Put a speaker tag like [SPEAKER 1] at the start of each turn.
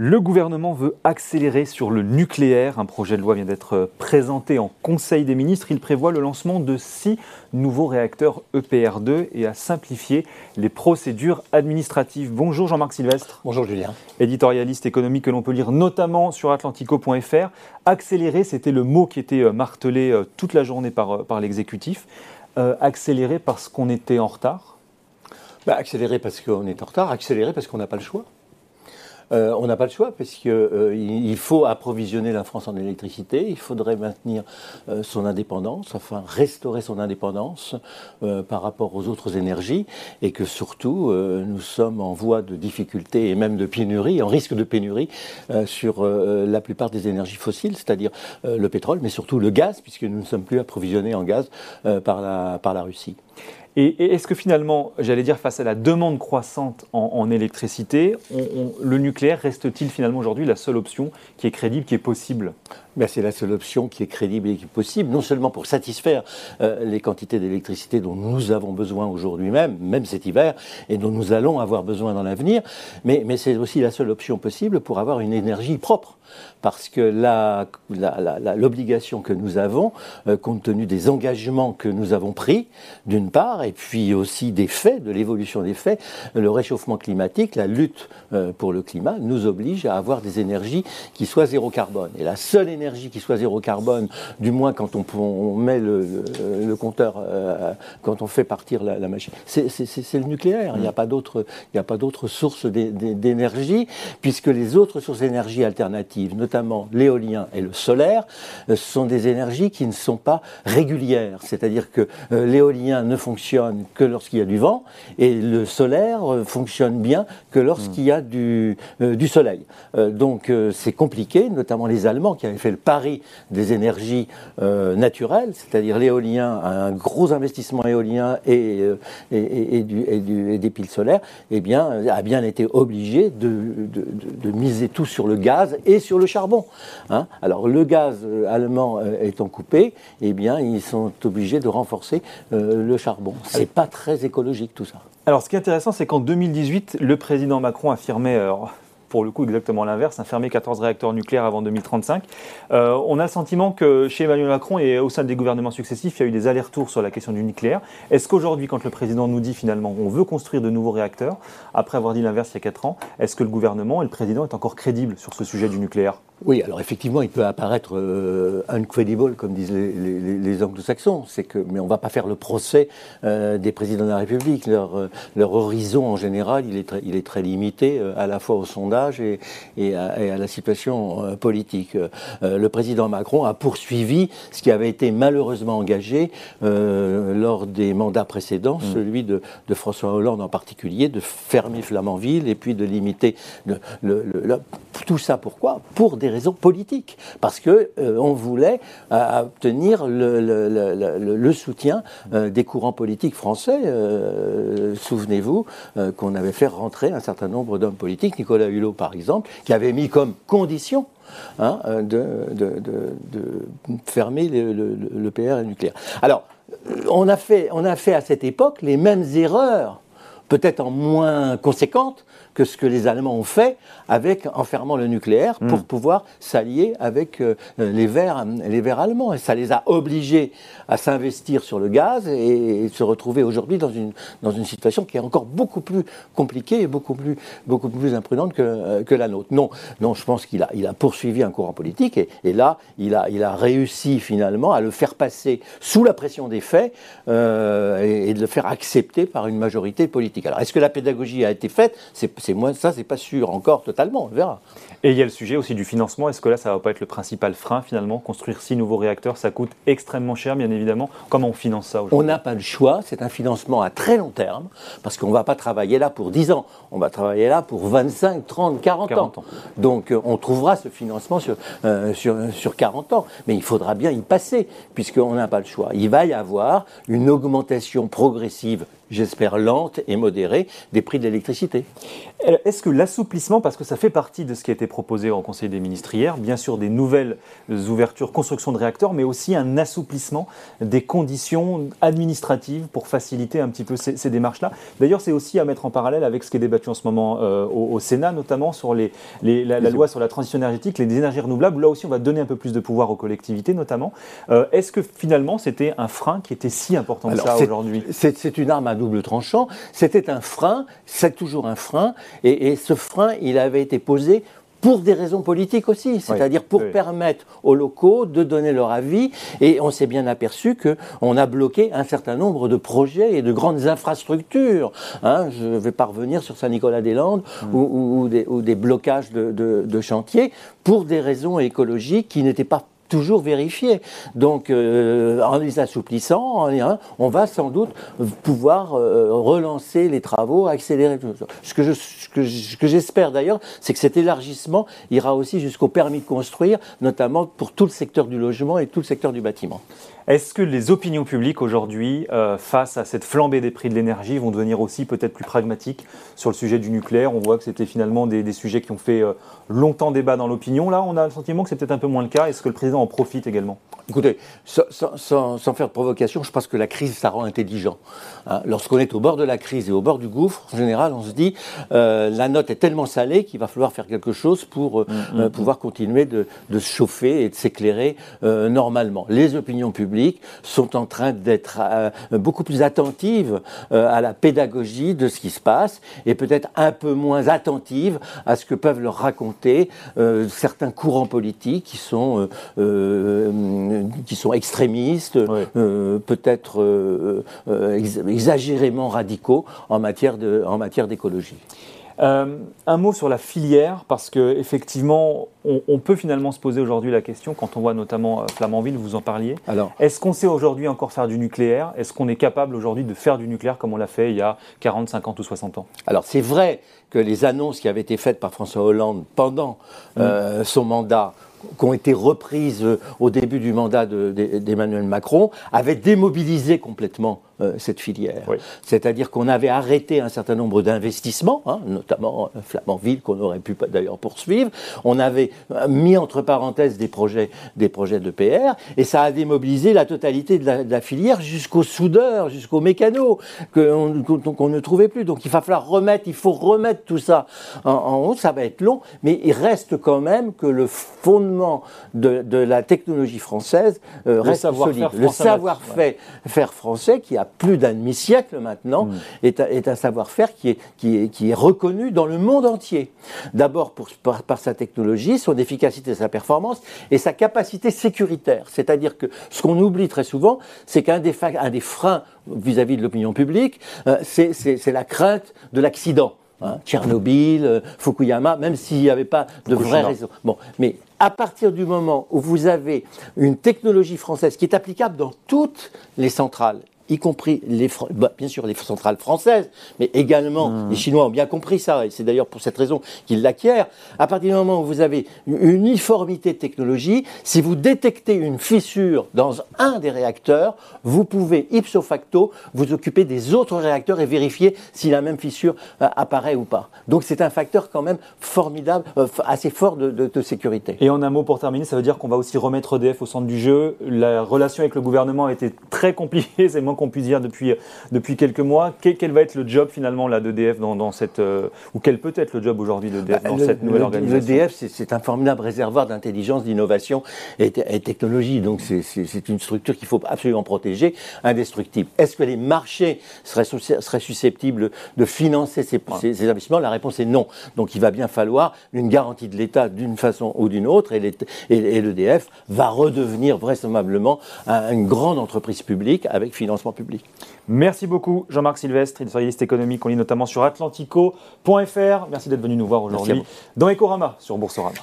[SPEAKER 1] Le gouvernement veut accélérer sur le nucléaire. Un projet de loi vient d'être présenté en Conseil des ministres. Il prévoit le lancement de six nouveaux réacteurs EPR2 et à simplifier les procédures administratives. Bonjour Jean-Marc Sylvestre.
[SPEAKER 2] Bonjour Julien.
[SPEAKER 1] Éditorialiste économique que l'on peut lire notamment sur atlantico.fr. Accélérer, c'était le mot qui était martelé euh, toute la journée par, euh, par l'exécutif. Euh, accélérer parce qu'on était en retard?
[SPEAKER 2] Bah, Accélérer parce qu'on est en retard, accélérer parce qu'on n'a pas le choix. Euh, on n'a pas le choix parce euh, faut approvisionner la France en électricité, il faudrait maintenir euh, son indépendance, enfin restaurer son indépendance par rapport aux autres énergies, et que surtout nous sommes en voie de difficulté et même de pénurie, en risque de pénurie sur la plupart des énergies fossiles, c'est-à-dire le pétrole, mais surtout le gaz, puisque nous ne sommes plus approvisionnés en gaz par la, par la Russie.
[SPEAKER 1] Et, est-ce que finalement, j'allais dire, face à la demande croissante en, électricité, le nucléaire reste-t-il finalement aujourd'hui la seule option qui est crédible, qui est possible?
[SPEAKER 2] Ben, C'est la seule option qui est crédible et qui est possible, non seulement pour satisfaire euh, les quantités d'électricité dont nous avons besoin aujourd'hui même, même cet hiver, et dont nous allons avoir besoin dans l'avenir, mais, c'est aussi la seule option possible pour avoir une énergie propre. Parce que l'obligation que nous avons, euh, compte tenu des engagements que nous avons pris, d'une part, et puis aussi des faits, de l'évolution des faits, le réchauffement climatique, la lutte euh, pour le climat, nous oblige à avoir des énergies qui soient zéro carbone. Et la seule énergie qui soit zéro carbone, du moins quand on, met le, compteur, euh, quand on fait partir la, machine, c'est le nucléaire. Il n'y a pas d'autres sources d'énergie, puisque les autres sources d'énergie alternatives, notamment l'éolien et le solaire, euh, sont des énergies qui ne sont pas régulières. C'est-à-dire que l'éolien ne fonctionne que lorsqu'il y a du vent et le solaire euh, fonctionne bien que lorsqu'il y a du, du soleil. donc c'est compliqué, notamment les Allemands qui avaient fait le pari des énergies naturelles, c'est-à-dire l'éolien, un gros investissement éolien et, et, des piles solaires, eh bien, a bien été obligé de, de, miser tout sur le gaz et sur le charbon. Hein. Alors le gaz euh, allemand euh, étant coupé, eh bien ils sont obligés de renforcer euh, le charbon. C'est pas très écologique tout ça.
[SPEAKER 1] Alors ce qui est intéressant, c'est qu'en 2018, le président Macron affirmait pour le coup exactement l'inverse, fermer 14 réacteurs nucléaires avant 2035. Euh, on a le sentiment que chez Emmanuel Macron et au sein des gouvernements successifs, il y a eu des allers-retours sur la question du nucléaire. Est-ce qu'aujourd'hui, quand le président nous dit finalement on veut construire de nouveaux réacteurs, après avoir dit l'inverse il y a 4 ans, est-ce que le gouvernement et le président est encore crédible sur ce sujet du nucléaire?
[SPEAKER 2] Oui, alors effectivement, il peut apparaître euh, incredible, comme disent les, anglo-saxons. C'est que, mais on ne va pas faire le procès euh, des présidents de la République. Leur, leur horizon, en général, il est très, il est très limité, à la fois au sondage et, à, la situation euh, politique. Euh, le président Macron a poursuivi ce qui avait été malheureusement engagé euh, lors des mandats précédents, mm. celui de, François Hollande en particulier, de fermer Flamanville et puis de limiter le, tout ça. Pourquoi? Pour des raisons politiques, parce que on voulait obtenir le, soutien des courants politiques français. Souvenez-vous qu'on avait fait rentrer un certain nombre d'hommes politiques, Nicolas Hulot par exemple, qui avait mis comme condition hein, de, fermer le, PR nucléaire. Alors, on a, fait, on a fait à cette époque les mêmes erreurs, peut-être en moins conséquentes, que ce que les Allemands ont fait avec en fermant le nucléaire pour hmm. pouvoir s'allier avec euh, les Verts, les Verts allemands. Et ça les a obligés à s'investir sur le gaz et, se retrouver aujourd'hui dans une, dans une situation qui est encore beaucoup plus compliquée et beaucoup plus, beaucoup plus imprudente que, euh, que la nôtre. Non, non, je pense qu'il a, il a poursuivi un courant politique et, et, là, il a, il a réussi finalement à le faire passer sous la pression des faits euh, et, de le faire accepter par une majorité politique. Alors, est-ce que la pédagogie a été faite? C'est c'est moins ça, c'est pas sûr encore totalement, on verra.
[SPEAKER 1] Et il y a le sujet aussi du financement. Est-ce que là, ça va pas être le principal frein finalement Construire six nouveaux réacteurs, ça coûte extrêmement cher, bien évidemment. Comment on finance ça aujourd'hui?
[SPEAKER 2] On n'a pas le choix. C'est un financement à très long terme parce qu'on ne va pas travailler là pour 10 ans. On va travailler là pour 25, 30, 40, ans. Donc, euh, on trouvera ce financement sur, euh, sur, sur 40 ans. Mais il faudra bien y passer puisqu'on n'a pas le choix. Il va y avoir une augmentation progressive j'espère lente et modérée, des prix de l'électricité.
[SPEAKER 1] Est-ce que l'assouplissement, parce que ça fait partie de ce qui a été proposé en Conseil des ministres hier, bien sûr des nouvelles ouvertures, construction de réacteurs, mais aussi un assouplissement des conditions administratives pour faciliter un petit peu ces, démarches-là? D'ailleurs, c'est aussi à mettre en parallèle avec ce qui est débattu en ce moment euh, au, Sénat, notamment sur les, la, loi sur la transition énergétique, les énergies renouvelables. Là aussi, on va donner un peu plus de pouvoir aux collectivités, notamment. Euh, est-ce que finalement, c'était un frein qui était si important que ça aujourd'hui?
[SPEAKER 2] C'est une arme à double tranchant. C'était un frein, c'est toujours un frein. Et, ce frein, il avait été posé pour des raisons politiques aussi, c'est-à-dire pour permettre aux locaux de donner leur avis. Et on s'est bien aperçu qu'on a bloqué un certain nombre de projets et de grandes infrastructures. Hein. je vais pas revenir sur Saint-Nicolas-des-Landes mm. ou, des, blocages de, de chantiers pour des raisons écologiques qui n'étaient pas toujours vérifié. Donc, euh, en les assouplissant, on va sans doute pouvoir euh, relancer les travaux, accélérer tout ça. Ce que, j'espère d'ailleurs, c'est que cet élargissement ira aussi jusqu'au permis de construire, notamment pour tout le secteur du logement et tout le secteur du bâtiment.
[SPEAKER 1] Est-ce que les opinions publiques aujourd'hui, euh, face à cette flambée des prix de l'énergie, vont devenir aussi peut-être plus pragmatiques sur le sujet du nucléaire? On voit que c'était finalement des, sujets qui ont fait longtemps débat dans l'opinion. Là, on a le sentiment que c'est peut-être un peu moins le cas. Est-ce que le président en profite également
[SPEAKER 2] Écoutez, sans, faire de provocation, je pense que la crise, ça rend intelligent. Hein. Lorsqu'on est au bord de la crise et au bord du gouffre, en général, on se dit euh, la note est tellement salée qu'il va falloir faire quelque chose pour mm, mm, mm. pouvoir continuer de, se chauffer et de s'éclairer normalement. Les opinions publiques sont en train d'être euh, beaucoup plus attentives euh, à la pédagogie de ce qui se passe et peut-être un peu moins attentives à ce que peuvent leur raconter euh, certains courants politiques qui sont, qui sont extrémistes, peut-être exagérément radicaux en matière d'écologie.
[SPEAKER 1] Euh, un mot sur la filière, parce qu'effectivement, on, on peut finalement se poser aujourd'hui la question, quand on voit notamment euh, Flamanville, vous en parliez. Est-ce qu'on sait aujourd'hui encore faire du nucléaire? Est-ce qu'on est capable aujourd'hui de faire du nucléaire comme on l'a fait il y a 40, 50 ou 60 ans?
[SPEAKER 2] Alors c'est vrai que les annonces qui avaient été faites par François Hollande pendant mm. euh, son mandat qui ont été reprises au début du mandat d'Emmanuel Macron, avaient démobilisé complètement euh, cette filière. C'est-à-dire qu'on avait arrêté un certain nombre d'investissements, hein, notamment euh, Flamanville, qu'on aurait pu d'ailleurs poursuivre. On avait euh, mis entre parenthèses des projets, des projets de PR, et ça a démobilisé la totalité de la, filière jusqu'aux soudeurs, jusqu'aux mécanos, qu'on ne trouvait plus. Donc il va falloir remettre, il faut remettre tout ça en, haut, ça va être long, mais il reste quand même que le fondement de, la technologie française reste solide. Le savoir-faire français qui a plus d'un demi-siècle maintenant, mm. est, un savoir-faire qui est, qui, est, qui est reconnu dans le monde entier. D'abord par, par, sa technologie, son efficacité, sa performance et sa capacité sécuritaire. C'est-à-dire que ce qu'on oublie très souvent, c'est qu'un des, un des freins vis-à-vis de l'opinion publique, euh, c'est la crainte de l'accident. Hein. Tchernobyl, euh, Fukuyama, même s'il n'y avait pas de vraies raisons. Bon, mais à partir du moment où vous avez une technologie française qui est applicable dans toutes les centrales y compris les, bah, bien sûr les centrales françaises, mais également mmh. les Chinois ont bien compris ça, et c'est d'ailleurs pour cette raison qu'ils l'acquièrent. À partir du moment où vous avez une uniformité de technologie, si vous détectez une fissure dans un des réacteurs, vous pouvez ipso facto vous occuper des autres réacteurs et vérifier si la même fissure euh, apparaît ou pas. Donc c'est un facteur quand même formidable, euh, assez fort de, de, sécurité.
[SPEAKER 1] Et en un mot pour terminer, ça veut dire qu'on va aussi remettre EDF au centre du jeu. La relation avec le gouvernement a été très compliquée, c'est qu'on puisse dire depuis, depuis quelques mois. Quel, va être le job finalement là d'EDF dans, dans cette euh, ou quel peut être le job aujourd'hui d'EDF dans bah, cette nouvelle organisation?
[SPEAKER 2] L'EDF, c'est un formidable réservoir d'intelligence, d'innovation et, technologie. Donc c'est une structure qu'il faut absolument protéger, indestructible. Est-ce que les marchés seraient, seraient susceptibles de financer ces, ces, investissements? La réponse est non. Donc il va bien falloir une garantie de l'État d'une façon ou d'une autre et l'EDF va redevenir vraisemblablement une grande entreprise publique avec financement public.
[SPEAKER 1] Merci beaucoup Jean-Marc Sylvestre, éditorialiste économique. On lit notamment sur atlantico.fr. Merci d'être venu nous voir aujourd'hui dans Ecorama sur Boursorama.